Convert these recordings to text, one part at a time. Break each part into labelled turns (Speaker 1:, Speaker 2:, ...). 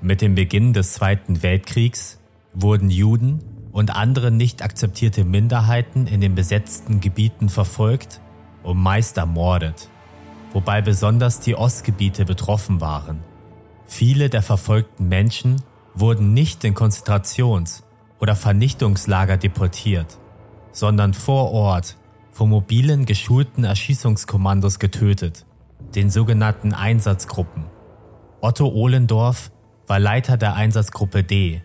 Speaker 1: Mit dem Beginn des Zweiten Weltkriegs wurden Juden und andere nicht akzeptierte Minderheiten in den besetzten Gebieten verfolgt und meist ermordet, wobei besonders die Ostgebiete betroffen waren. Viele der verfolgten Menschen wurden nicht in Konzentrations- oder Vernichtungslager deportiert, sondern vor Ort von mobilen geschulten Erschießungskommandos getötet, den sogenannten Einsatzgruppen. Otto Ohlendorf war Leiter der Einsatzgruppe D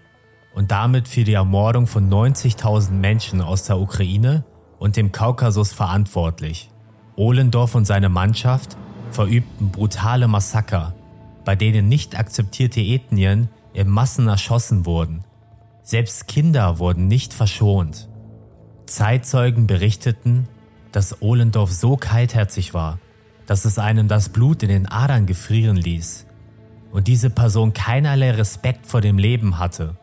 Speaker 1: und damit für die Ermordung von 90.000 Menschen aus der Ukraine und dem Kaukasus verantwortlich. Ohlendorf und seine Mannschaft verübten brutale Massaker, bei denen nicht akzeptierte Ethnien in Massen erschossen wurden. Selbst Kinder wurden nicht verschont. Zeitzeugen berichteten, dass Ohlendorf so kaltherzig war, dass es einem das Blut in den Adern gefrieren ließ und diese Person keinerlei Respekt vor dem Leben hatte.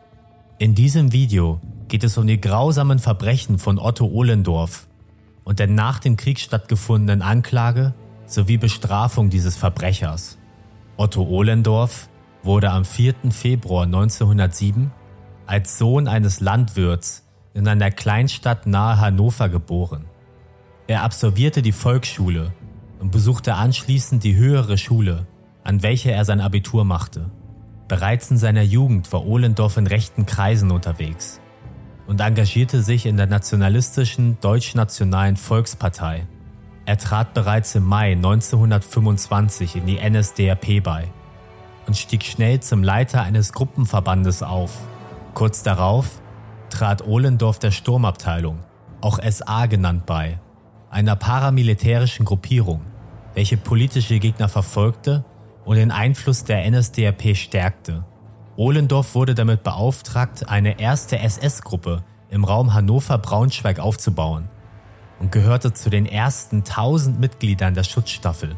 Speaker 1: In diesem Video geht es um die grausamen Verbrechen von Otto Ohlendorf und der nach dem Krieg stattgefundenen Anklage sowie Bestrafung dieses Verbrechers. Otto Ohlendorf wurde am 4. Februar 1907 als Sohn eines Landwirts in einer Kleinstadt nahe Hannover geboren. Er absolvierte die Volksschule und besuchte anschließend die höhere Schule, an welcher er sein Abitur machte. Bereits in seiner Jugend war Ohlendorf in rechten Kreisen unterwegs und engagierte sich in der nationalistischen Deutschnationalen Volkspartei. Er trat bereits im Mai 1925 in die NSDAP bei und stieg schnell zum Leiter eines Gruppenverbandes auf. Kurz darauf trat Ohlendorf der Sturmabteilung, auch SA genannt, bei, einer paramilitärischen Gruppierung, welche politische Gegner verfolgte und den Einfluss der NSDAP stärkte. Ohlendorf wurde damit beauftragt, eine erste SS-Gruppe im Raum Hannover-Braunschweig aufzubauen und gehörte zu den ersten 1000 Mitgliedern der Schutzstaffel.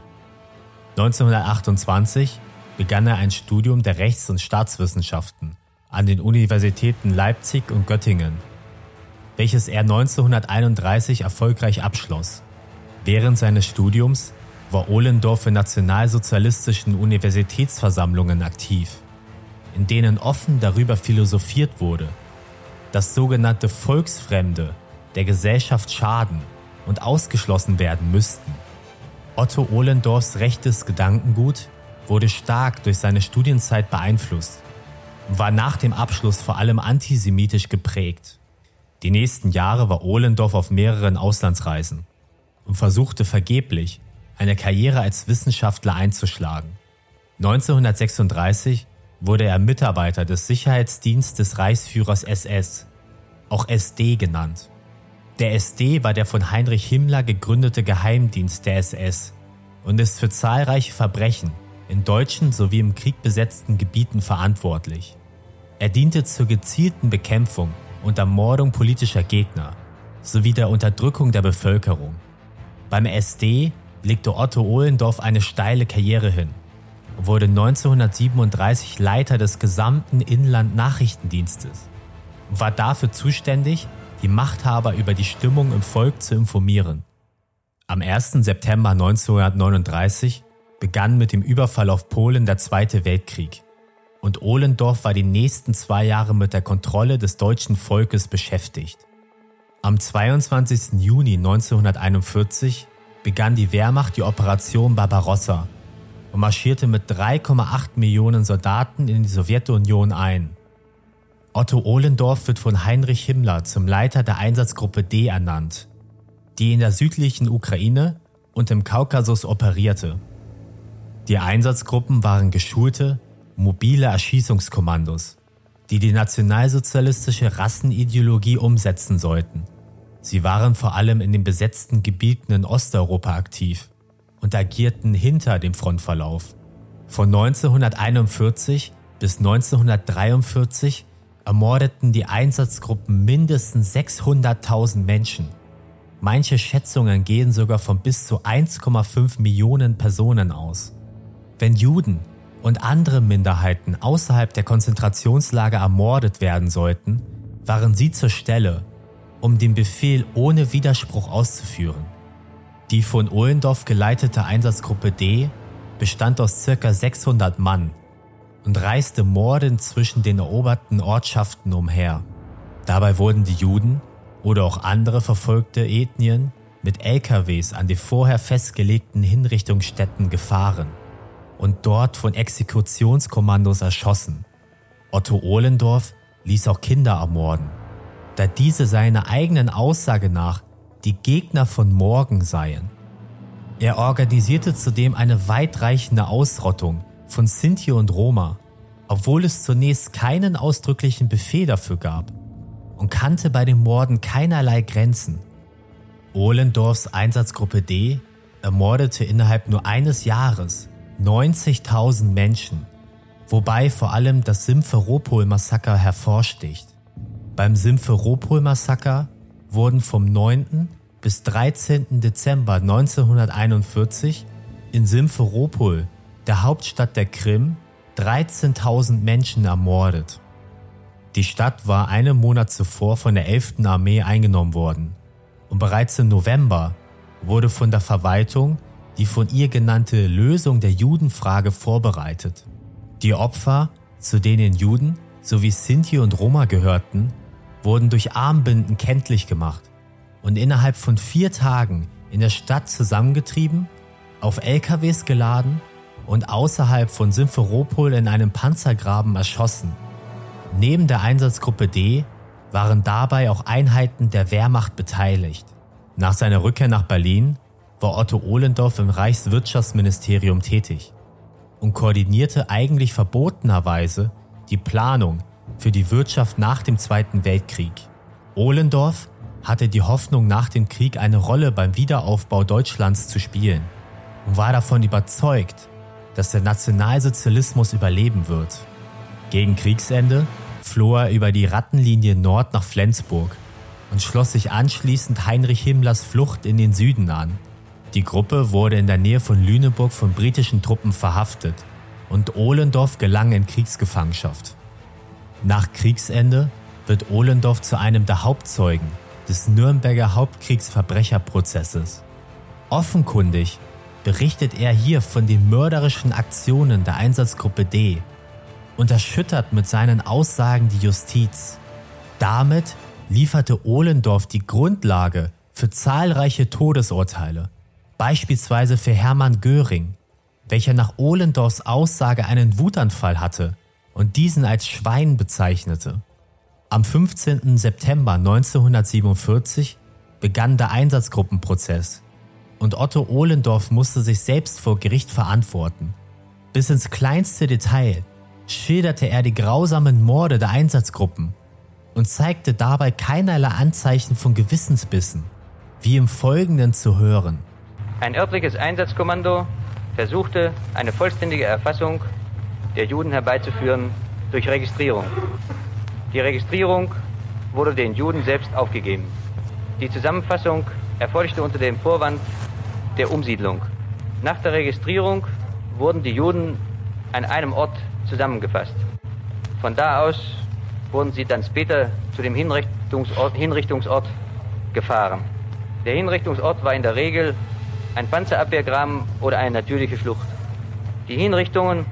Speaker 1: 1928 begann er ein Studium der Rechts- und Staatswissenschaften an den Universitäten Leipzig und Göttingen, welches er 1931 erfolgreich abschloss. Während seines Studiums war Ohlendorf in nationalsozialistischen Universitätsversammlungen aktiv, in denen offen darüber philosophiert wurde, dass sogenannte Volksfremde der Gesellschaft schaden und ausgeschlossen werden müssten. Otto Ohlendorfs rechtes Gedankengut wurde stark durch seine Studienzeit beeinflusst und war nach dem Abschluss vor allem antisemitisch geprägt. Die nächsten Jahre war Ohlendorf auf mehreren Auslandsreisen und versuchte vergeblich, eine Karriere als Wissenschaftler einzuschlagen. 1936 wurde er Mitarbeiter des Sicherheitsdienstes des Reichsführers SS, auch SD genannt. Der SD war der von Heinrich Himmler gegründete Geheimdienst der SS und ist für zahlreiche Verbrechen in deutschen sowie im Krieg besetzten Gebieten verantwortlich. Er diente zur gezielten Bekämpfung und Ermordung politischer Gegner sowie der Unterdrückung der Bevölkerung. Beim SD legte Otto Ohlendorf eine steile Karriere hin und wurde 1937 Leiter des gesamten Inland-Nachrichtendienstes und war dafür zuständig, die Machthaber über die Stimmung im Volk zu informieren. Am 1. September 1939 begann mit dem Überfall auf Polen der Zweite Weltkrieg und Ohlendorf war die nächsten zwei Jahre mit der Kontrolle des deutschen Volkes beschäftigt. Am 22. Juni 1941 begann die Wehrmacht die Operation Barbarossa und marschierte mit 3,8 Millionen Soldaten in die Sowjetunion ein. Otto Ohlendorf wird von Heinrich Himmler zum Leiter der Einsatzgruppe D ernannt, die in der südlichen Ukraine und im Kaukasus operierte. Die Einsatzgruppen waren geschulte, mobile Erschießungskommandos, die die nationalsozialistische Rassenideologie umsetzen sollten. Sie waren vor allem in den besetzten Gebieten in Osteuropa aktiv und agierten hinter dem Frontverlauf. Von 1941 bis 1943 ermordeten die Einsatzgruppen mindestens 600.000 Menschen. Manche Schätzungen gehen sogar von bis zu 1,5 Millionen Personen aus. Wenn Juden und andere Minderheiten außerhalb der Konzentrationslager ermordet werden sollten, waren sie zur Stelle, um den Befehl ohne Widerspruch auszuführen. Die von Ohlendorf geleitete Einsatzgruppe D bestand aus ca. 600 Mann und reiste mordend zwischen den eroberten Ortschaften umher. Dabei wurden die Juden oder auch andere verfolgte Ethnien mit LKWs an die vorher festgelegten Hinrichtungsstätten gefahren und dort von Exekutionskommandos erschossen. Otto Ohlendorf ließ auch Kinder ermorden, da diese seiner eigenen Aussage nach die Gegner von morgen seien. Er organisierte zudem eine weitreichende Ausrottung von Sinti und Roma, obwohl es zunächst keinen ausdrücklichen Befehl dafür gab und kannte bei den Morden keinerlei Grenzen. Ohlendorfs Einsatzgruppe D ermordete innerhalb nur eines Jahres 90.000 Menschen, wobei vor allem das Simferopol-Massaker hervorsticht. Beim Simferopol-Massaker wurden vom 9. bis 13. Dezember 1941 in Simferopol, der Hauptstadt der Krim, 13.000 Menschen ermordet. Die Stadt war einen Monat zuvor von der 11. Armee eingenommen worden und bereits im November wurde von der Verwaltung die von ihr genannte Lösung der Judenfrage vorbereitet. Die Opfer, zu denen Juden sowie Sinti und Roma gehörten, wurden durch Armbinden kenntlich gemacht und innerhalb von vier Tagen in der Stadt zusammengetrieben, auf LKWs geladen und außerhalb von Simferopol in einem Panzergraben erschossen. Neben der Einsatzgruppe D waren dabei auch Einheiten der Wehrmacht beteiligt. Nach seiner Rückkehr nach Berlin war Otto Ohlendorf im Reichswirtschaftsministerium tätig und koordinierte eigentlich verbotenerweise die Planung für die Wirtschaft nach dem Zweiten Weltkrieg. Ohlendorf hatte die Hoffnung, nach dem Krieg eine Rolle beim Wiederaufbau Deutschlands zu spielen und war davon überzeugt, dass der Nationalsozialismus überleben wird. Gegen Kriegsende floh er über die Rattenlinie Nord nach Flensburg und schloss sich anschließend Heinrich Himmlers Flucht in den Süden an. Die Gruppe wurde in der Nähe von Lüneburg von britischen Truppen verhaftet und Ohlendorf gelang in Kriegsgefangenschaft. Nach Kriegsende wird Ohlendorf zu einem der Hauptzeugen des Nürnberger Hauptkriegsverbrecherprozesses. Offenkundig berichtet er hier von den mörderischen Aktionen der Einsatzgruppe D und erschüttert mit seinen Aussagen die Justiz. Damit lieferte Ohlendorf die Grundlage für zahlreiche Todesurteile, beispielsweise für Hermann Göring, welcher nach Ohlendorfs Aussage einen Wutanfall hatte und diesen als Schwein bezeichnete. Am 15. September 1947 begann der Einsatzgruppenprozess und Otto Ohlendorf musste sich selbst vor Gericht verantworten. Bis ins kleinste Detail schilderte er die grausamen Morde der Einsatzgruppen und zeigte dabei keinerlei Anzeichen von Gewissensbissen, wie im Folgenden zu hören.
Speaker 2: Ein örtliches Einsatzkommando versuchte eine vollständige Erfassung der Juden herbeizuführen durch Registrierung. Die Registrierung wurde den Juden selbst aufgegeben. Die Zusammenfassung erfolgte unter dem Vorwand der Umsiedlung. Nach der Registrierung wurden die Juden an einem Ort zusammengefasst. Von da aus wurden sie dann später zu dem Hinrichtungsort, Hinrichtungsort gefahren. Der Hinrichtungsort war in der Regel ein Panzerabwehrgraben oder eine natürliche Flucht. Die Hinrichtungen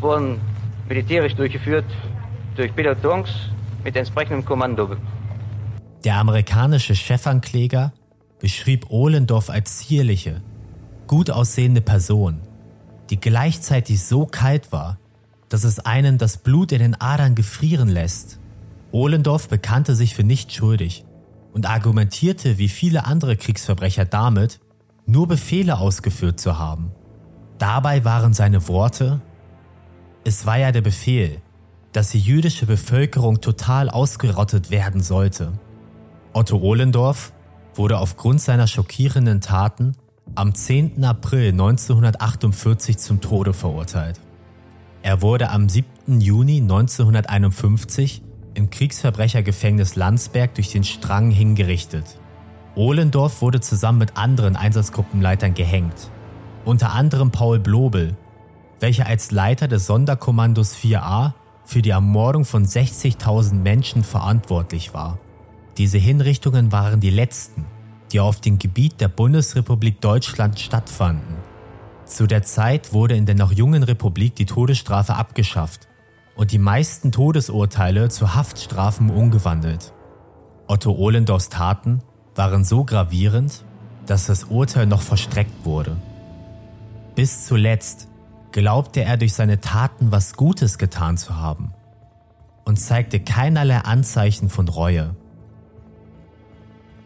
Speaker 2: wurden militärisch durchgeführt durch Pelotons mit entsprechendem Kommando.
Speaker 1: Der amerikanische Chefankläger beschrieb Ohlendorf als zierliche, gut aussehende Person, die gleichzeitig so kalt war, dass es einen das Blut in den Adern gefrieren lässt. Ohlendorf bekannte sich für nicht schuldig und argumentierte wie viele andere Kriegsverbrecher damit, nur Befehle ausgeführt zu haben. Dabei waren seine Worte, es war ja der Befehl, dass die jüdische Bevölkerung total ausgerottet werden sollte. Otto Ohlendorf wurde aufgrund seiner schockierenden Taten am 10. April 1948 zum Tode verurteilt. Er wurde am 7. Juni 1951 im Kriegsverbrechergefängnis Landsberg durch den Strang hingerichtet. Ohlendorf wurde zusammen mit anderen Einsatzgruppenleitern gehängt, unter anderem Paul Blobel, welcher als Leiter des Sonderkommandos 4a für die Ermordung von 60.000 Menschen verantwortlich war. Diese Hinrichtungen waren die letzten, die auf dem Gebiet der Bundesrepublik Deutschland stattfanden. Zu der Zeit wurde in der noch jungen Republik die Todesstrafe abgeschafft und die meisten Todesurteile zu Haftstrafen umgewandelt. Otto Ohlendorfs Taten waren so gravierend, dass das Urteil noch verstreckt wurde. Bis zuletzt glaubte er durch seine Taten was Gutes getan zu haben und zeigte keinerlei Anzeichen von Reue.